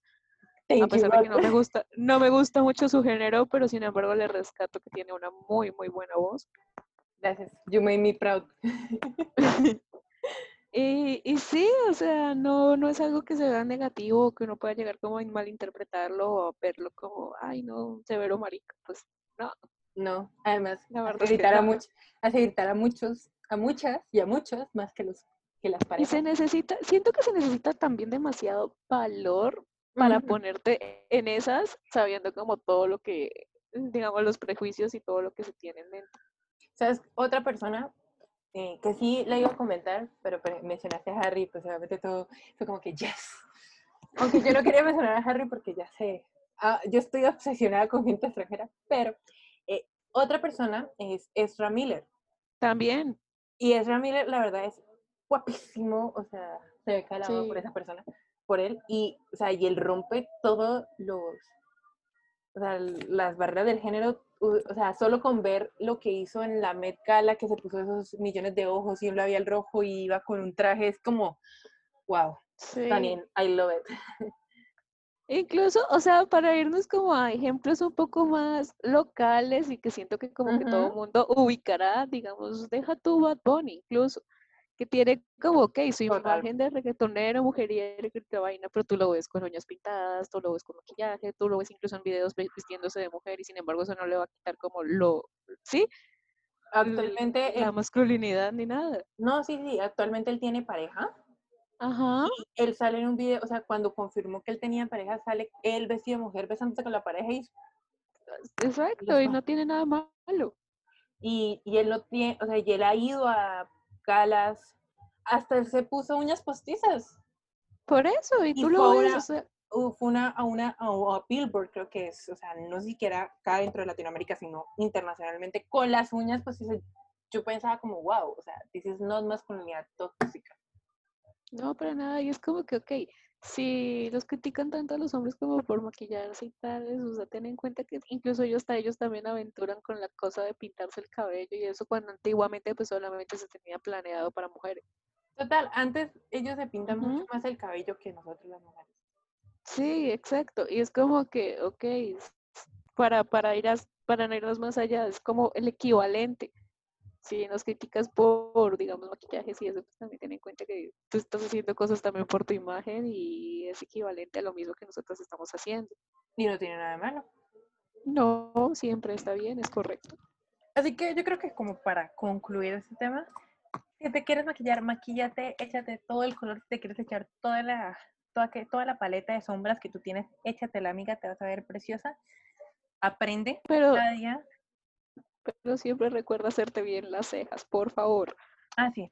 a Thank you, pesar de que no me gusta, no me gusta mucho su género, pero sin embargo le rescato que tiene una muy, muy buena voz. Gracias. You made me proud. <laughs> Y, y sí, o sea, no, no es algo que se vea negativo que uno pueda llegar como a malinterpretarlo o a verlo como, ay, no, severo marica. Pues no, No, además, La verdad hace es que irritar a no. muchos, hace irritar a muchos, a muchas y a muchos más que los que las y parejas. se necesita, siento que se necesita también demasiado valor para ponerte en esas, sabiendo como todo lo que, digamos, los prejuicios y todo lo que se tiene en mente. ¿Sabes? Otra persona eh, que sí le iba a comentar, pero, pero mencionaste a Harry, pues obviamente todo fue como que yes. Aunque yo no quería mencionar a Harry porque ya sé, ah, yo estoy obsesionada con gente extranjera, pero eh, otra persona es Ezra Miller. También. Y Ezra Miller, la verdad, es guapísimo, o sea, se ve calado por Sí. esa persona, por él, y, o sea, y él rompe todos los, o sea, las barreras del género, o sea, solo con ver lo que hizo en la Met Gala, que se puso esos millones de ojos y un labial rojo y iba con un traje, es como, wow, Sí. Stunning, I love it. Incluso, o sea, para irnos como a ejemplos un poco más locales y que siento que como que todo el mundo ubicará, digamos, deja tu Bad Bunny incluso, que tiene como, ok, su imagen de reggaetonero, mujeriego, toda vaina, pero tú lo ves con uñas pintadas, tú lo ves con maquillaje, tú lo ves incluso en videos vistiéndose de mujer y sin embargo eso no le va a quitar como lo, ¿sí? Actualmente, La masculinidad ni nada. no, sí, sí, actualmente él tiene pareja. Ajá. y él sale en un video, o sea, cuando confirmó que él tenía pareja, sale él vestido de mujer besándose con la pareja y, Exacto, y no tiene nada malo. y, y él no tiene, o sea, y él ha ido a galas, hasta él se puso uñas postizas. Por eso, y Y tú lo ves, una- o sea, fue una, a una a, Billboard, creo que es, o sea, no siquiera acá dentro de Latinoamérica, sino internacionalmente, con las uñas postizas. Yo pensaba como, wow, o sea, this is not masculinidad tóxica. no, para nada, y es como que, ok, si los critican tanto a los hombres como por maquillarse y tales, o sea, ten en cuenta que incluso ellos, hasta ellos también aventuran con la cosa de pintarse el cabello y eso cuando antiguamente pues solamente se tenía planeado para mujeres. Total, antes ellos se pintan mucho más el cabello que nosotros las mujeres. Sí, exacto, y es como que, ok, para, para ir a, para no irnos más allá, es como el equivalente. Si nos criticas por, digamos, maquillajes y eso, pues también ten en cuenta que tú estás haciendo cosas también por tu imagen y es equivalente a lo mismo que nosotros estamos haciendo. Y no tiene nada de malo. No, siempre está bien, es correcto. Así que yo creo que como para concluir este tema, si te quieres maquillar, maquíllate, échate todo el color, si te quieres echar toda la, toda, que, toda la paleta de sombras que tú tienes, échatela amiga, te vas a ver preciosa. Aprende Pero, cada día. Pero siempre recuerda hacerte bien las cejas, por favor. Ah, sí,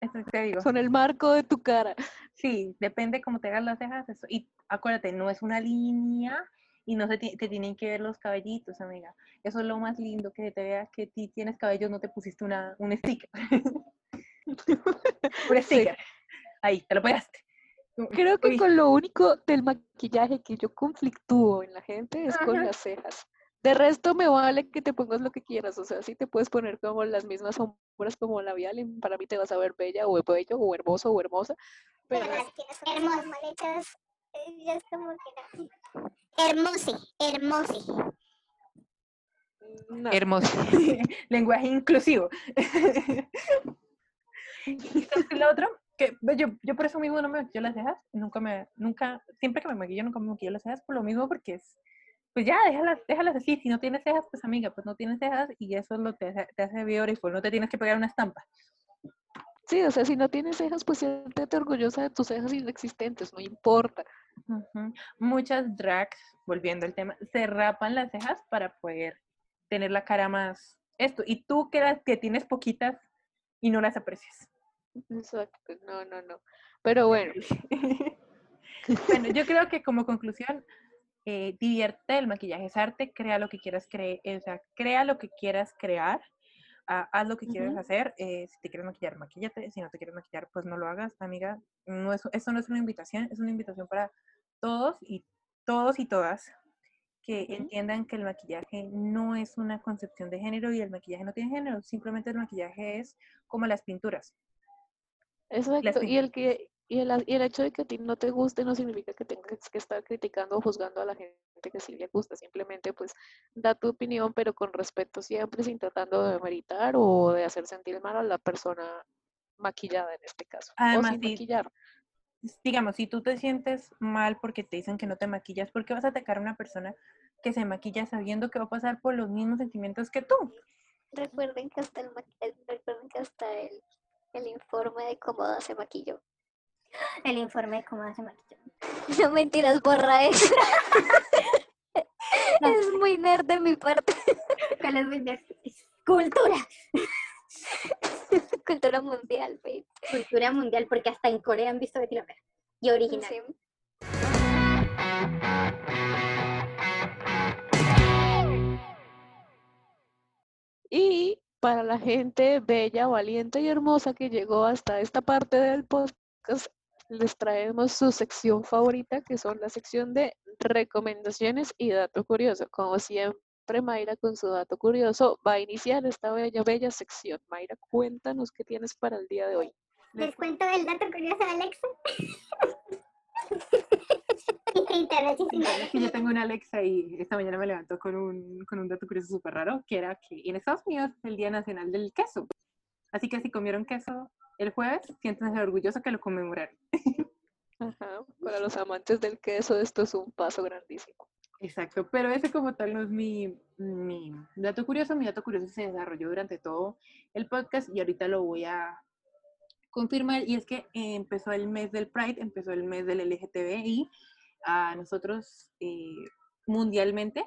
eso te digo. Son el marco de tu cara. Sí, depende cómo te hagas las cejas. Eso. Y acuérdate, no es una línea y no se te tienen que ver los cabellitos, amiga. Eso es lo más lindo, que te veas que ti tienes cabellos, no te pusiste una, un sticker. <laughs> un Sí. sticker. Ahí, te lo pegaste. Creo que Uy, con lo único del maquillaje que yo conflictúo en la gente es con las cejas. De resto me vale que te pongas lo que quieras, o sea, si te puedes poner como las mismas sombras como labial y para mí te vas a ver bella o bello o hermoso o hermosa, pero Pero las tienes hermosas maletas, eh, ya es como que no. Hermosi, hermosi. no. Hermoso. <laughs> Lenguaje inclusivo. <laughs> y lo otro, que ve, yo, yo por eso mismo no me maquillo las cejas, nunca me, nunca, siempre que me maquillo nunca me maquillo las cejas por lo mismo porque es, pues ya, déjalas, déjalas así, si no tienes cejas, pues amiga, pues no tienes cejas y eso es lo que te hace, te hace beautiful, no te tienes que pegar una estampa. Sí, o sea, si no tienes cejas, pues siéntete orgullosa de tus cejas inexistentes, no importa. Muchas drags, volviendo al tema, se rapan las cejas para poder tener la cara más esto. Y tú que, las- que tienes poquitas y no las aprecias. Exacto, no, no, no. Pero bueno, <laughs> bueno, yo creo que como conclusión, eh, divierte, el maquillaje es arte, crea lo que quieras creer, o sea, crea lo que quieras crear, ah, haz lo que quieras Ujú. hacer, eh, si te quieres maquillar, maquíllate, si no te quieres maquillar, pues no lo hagas, amiga, no es, esto no es una invitación, es una invitación para todos y todos y todas que entiendan que el maquillaje no es una concepción de género y el maquillaje no tiene género, simplemente el maquillaje es como las pinturas. exacto. Y el que, y el, y el hecho de que a ti no te guste no significa que tengas que estar criticando o juzgando a la gente que sí le gusta. Simplemente, pues, da tu opinión, pero con respeto siempre, sin tratando de demeritar o de hacer sentir mal a la persona maquillada en este caso. O Además, sin sí, maquillar. digamos, si tú te sientes mal porque te dicen que no te maquillas, ¿por qué vas a atacar a una persona que se maquilla sabiendo que va a pasar por los mismos sentimientos que tú? Recuerden que hasta el, el- recuerden que hasta el, el informe de cómoda se maquilló. El informe de cómo se maquilló. <laughs> No mentiras, borra eso. No. <laughs> Es muy nerd de mi parte. ¿Cuál es mi cultura? <laughs> Cultura mundial, babe. Cultura mundial, porque hasta en Corea han visto Betty la Fea. Y original. Sí. Y para la gente bella, valiente y hermosa que llegó hasta esta parte del podcast, les traemos su sección favorita, que son la sección de recomendaciones y dato curioso. Como siempre, Mayra con su dato curioso va a iniciar esta bella, bella sección. Mayra, cuéntanos qué tienes para el día de hoy. Les cuento el dato curioso de Alexa. <laughs> Yo tengo una Alexa y esta mañana me levantó con un, con un dato curioso súper raro, que era que en Estados Unidos es el Día Nacional del Queso. Así que si comieron queso el jueves, siéntense orgullosos que lo conmemoraron. Ajá, Para los amantes del queso, esto es un paso grandísimo. Exacto, pero ese como tal no es mi, mi dato curioso. Mi dato curioso se desarrolló durante todo el podcast y ahorita lo voy a confirmar. Y es que empezó el mes del Pride, empezó el mes del LGTBI. A nosotros eh, mundialmente,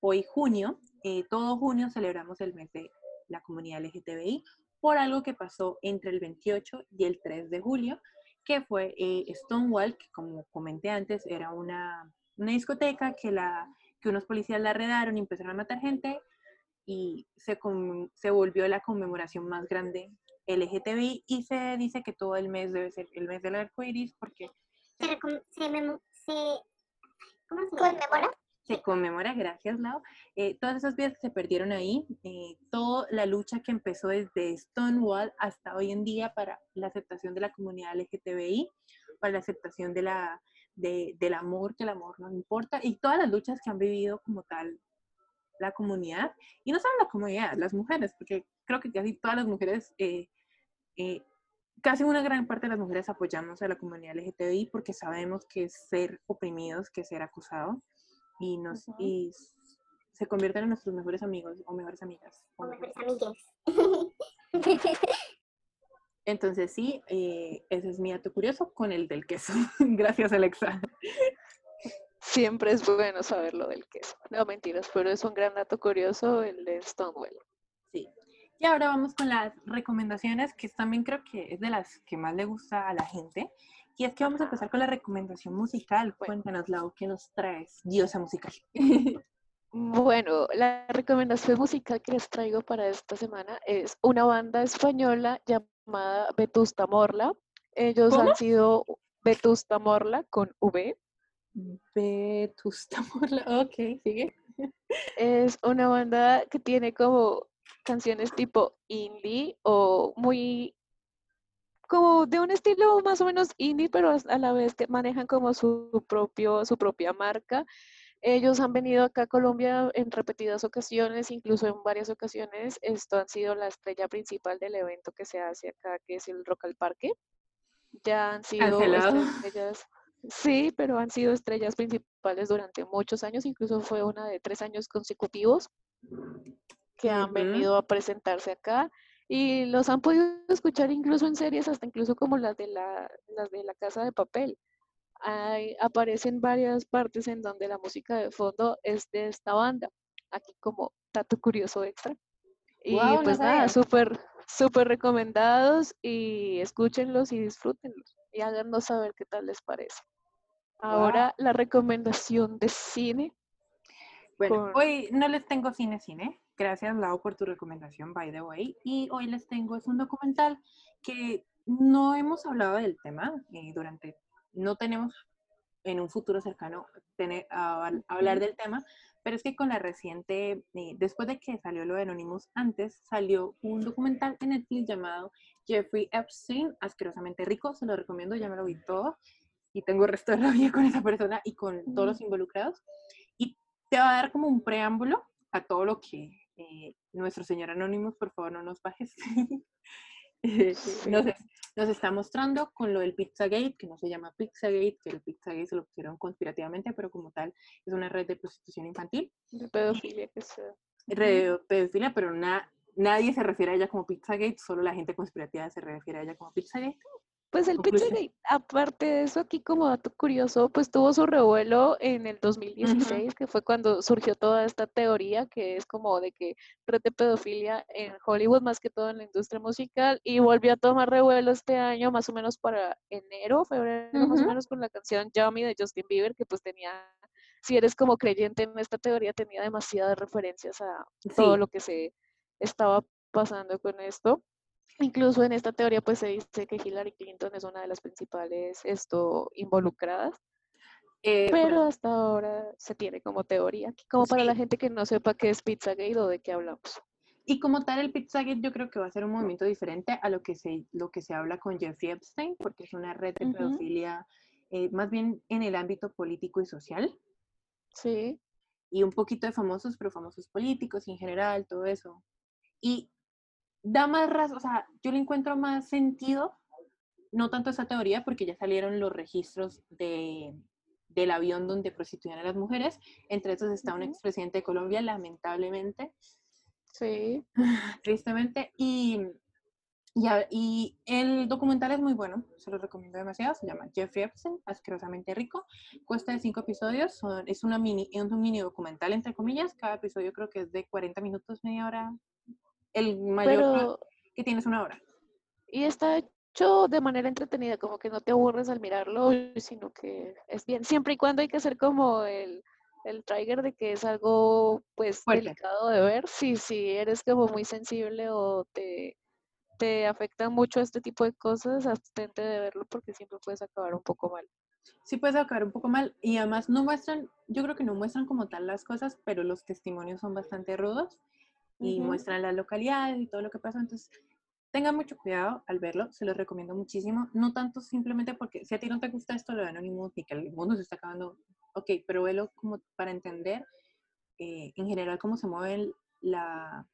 hoy junio, eh, todo junio celebramos el mes de la comunidad LGTBI por algo que pasó entre el 28 y el 3 de julio, que fue eh, Stonewall, que como comenté antes, era una, una discoteca que, la, que unos policías la redaron y empezaron a matar gente y se, con- se volvió la conmemoración más grande LGTBI y se dice que todo el mes debe ser el mes del arco iris porque Se, se, se, ¿cómo se llama? ¿Conmemora? Se conmemora, gracias Lau, eh, todas esas vidas que se perdieron ahí, eh, toda la lucha que empezó desde Stonewall hasta hoy en día para la aceptación de la comunidad LGTBI, para la aceptación del amor, que el amor no importa, y todas las luchas que han vivido como tal la comunidad, y no solo la comunidad, las mujeres, porque creo que casi todas las mujeres, eh, eh, casi una gran parte de las mujeres apoyamos a la comunidad LGTBI porque sabemos que ser oprimidos, que ser acusado, y, nos, y se convierten en nuestros mejores amigos o mejores amigas. o O mejores- mejores amigues. <laughs> Entonces sí, eh, ese es mi dato curioso con el del queso. <laughs> Gracias Alexa. Siempre es bueno saber lo del queso. No, mentiras, pero es un gran dato curioso el de Stonewall. Sí. Y ahora vamos con las recomendaciones, que también creo que es de las que más le gusta a la gente. Y es que vamos a empezar con la recomendación musical. Cuéntanos, Lau, ¿qué nos traes? Diosa musical. <laughs> Bueno, la recomendación musical que les traigo para esta semana es una banda española llamada Vetusta Morla. Ellos ¿Cómo? han sido Vetusta Morla con V. Vetusta Morla. <laughs> Ok, sigue. Es una banda que tiene como canciones tipo indie o muy como de un estilo más o menos indie, pero a la vez que manejan como su propio, su propia marca. Ellos han venido acá a Colombia en repetidas ocasiones, incluso en varias ocasiones. Esto han sido la estrella principal del evento que se hace acá, que es el Rock al Parque. Ya han sido estrellas, sí, pero han sido estrellas principales durante muchos años, incluso fue una de tres años consecutivos que han Ujú. venido a presentarse acá y los han podido escuchar incluso en series, hasta incluso como las de la, las de la Casa de Papel. Hay, aparecen varias partes en donde la música de fondo es de esta banda, aquí como dato curioso extra. Y no pues nada, súper, súper recomendados y escúchenlos y disfrútenlos y háganos saber qué tal les parece. Ahora la recomendación de cine. Bueno, con- hoy no les tengo cine cine. Gracias, Lau, por tu recomendación, by the way. Y hoy les tengo, es un documental que no hemos hablado del tema eh, durante, no tenemos en un futuro cercano tener, a- a hablar del tema, pero es que con la reciente, eh, después de que salió lo de Anonymous antes, salió un documental en Netflix llamado Jeffrey Epstein, asquerosamente rico, se lo recomiendo, ya me lo vi todo y tengo el resto de la vida con esa persona y con todos los involucrados. Y te va a dar como un preámbulo a todo lo que eh, nuestro señor Anonymous, por favor, no nos bajes. <laughs> eh, nos, nos está mostrando con lo del Pizzagate, que no se llama Pizzagate, que el Pizzagate se lo pusieron conspirativamente, pero como tal es una red de prostitución infantil, de pedofilia que sea. red de pedofilia, pero na- nadie se refiere a ella como Pizzagate, solo la gente conspirativa se refiere a ella como Pizzagate. Pues el Conclusión. Pizzagate, aparte de eso, aquí como dato curioso, pues tuvo su revuelo en el 2016, que fue cuando surgió toda esta teoría que es como de que red de pedofilia en Hollywood, más que todo en la industria musical, y volvió a tomar revuelo este año, más o menos para enero, febrero, más o menos con la canción Yummy de Justin Bieber, que pues tenía, si eres como creyente en esta teoría, tenía demasiadas referencias a todo lo que se estaba pasando con esto. Incluso en esta teoría pues se dice que Hillary Clinton es una de las principales esto, involucradas, Eh, pero bueno, hasta ahora se tiene como teoría, como para la Sí. gente que no sepa qué es Pizzagate o de qué hablamos. y como tal, el Pizzagate yo creo que va a ser un movimiento diferente a lo que se, lo que se habla con Jeffrey Epstein, porque es una red de Ujú. pedofilia eh, más bien en el ámbito político y social, Sí, y un poquito de famosos, pero famosos políticos en general, todo eso. Y da más razón, o sea, yo le encuentro más sentido, no tanto esa teoría, porque ya salieron los registros de, del avión donde prostituían a las mujeres, entre esos está un expresidente de Colombia, lamentablemente, sí, <laughs> tristemente, y, y, el documental es muy bueno, se lo recomiendo demasiado, se llama Jeffrey Epstein, asquerosamente rico, cuesta de cinco episodios, son- es, una mini, es un mini documental, entre comillas, cada episodio creo que es de 40 minutos, media hora, el mayor pero que tienes una hora. y está hecho de manera entretenida, como que no te aburres al mirarlo, sino que es bien, siempre y cuando hay que hacer como el, el trigger de que es algo pues Fuerte. delicado de ver, si, si eres como muy sensible o te, te afecta mucho este tipo de cosas, abstente de verlo porque siempre puedes acabar un poco mal. Sí puedes acabar un poco mal y además no muestran, yo creo que no muestran como tal las cosas, pero los testimonios son bastante rudos y Ujú. muestran las localidades y todo lo que pasó, entonces tengan mucho cuidado al verlo, se los recomiendo muchísimo, no tanto simplemente porque si a ti no te gusta esto lo de Anonymous y que el mundo se está acabando, ok, pero velo como para entender eh, en general cómo se mueve el- la,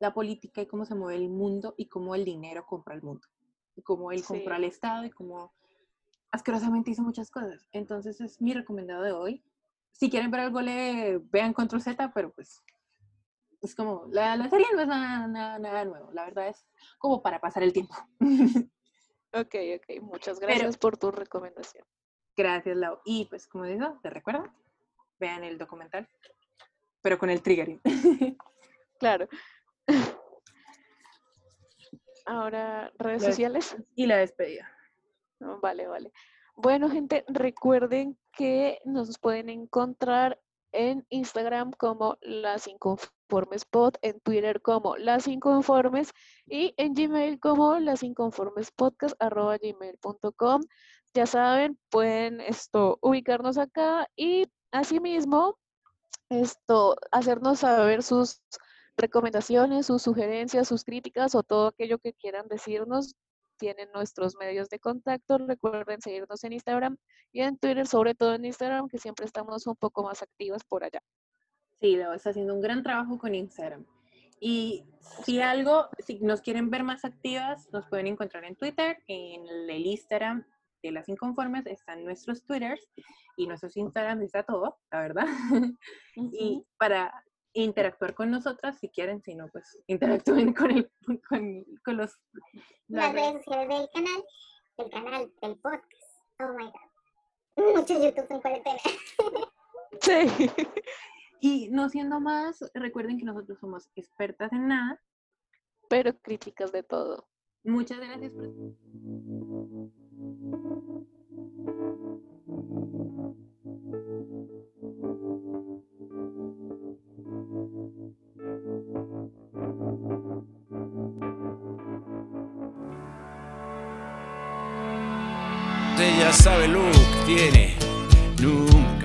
la política y cómo se mueve el mundo y cómo el dinero compra el mundo y cómo él compró Sí. al Estado y cómo asquerosamente hizo muchas cosas. Entonces es mi recomendado de hoy. Si quieren ver algo, le vean Control Z, pero pues es como, la, la serie no es nada, nada, nada nuevo, la verdad es como para pasar el tiempo. <laughs> Ok, ok, muchas Pero- gracias por tu recomendación. Gracias, Lau. Y pues como digo, te recuerdo, vean el documental, pero con el triggering. <laughs> Claro. Ahora, redes sociales. y la despedida. Vale, vale. Bueno, gente, recuerden que nos pueden encontrar en Instagram como Las Inconformes Pod, en Twitter como Las Inconformes y en Gmail como Las Inconformes Podcast arroba gmail.com. Ya saben, pueden esto ubicarnos acá y asimismo esto hacernos saber sus recomendaciones, sus sugerencias, sus críticas o todo aquello que quieran decirnos tienen nuestros medios de contacto. Recuerden seguirnos en Instagram y en Twitter, sobre todo en Instagram, que siempre estamos un poco más activas por allá. Sí, Lau está haciendo un gran trabajo con Instagram. Y si algo, si nos quieren ver más activas, nos pueden encontrar en Twitter, en el Instagram de las inconformes, están nuestros Twitters y nuestros Instagram, está todo, la verdad. <laughs> y para interactuar con nosotras, si quieren, si no, pues interactúen con, el, con, con los... Las redes. sociales del canal, del canal, del podcast. Oh my god. Muchos YouTube en cuarentena. Sí. Y no siendo más, recuerden que nosotros somos expertas en nada. Pero críticas de todo. Muchas gracias por Ella sabe lo tiene, nunca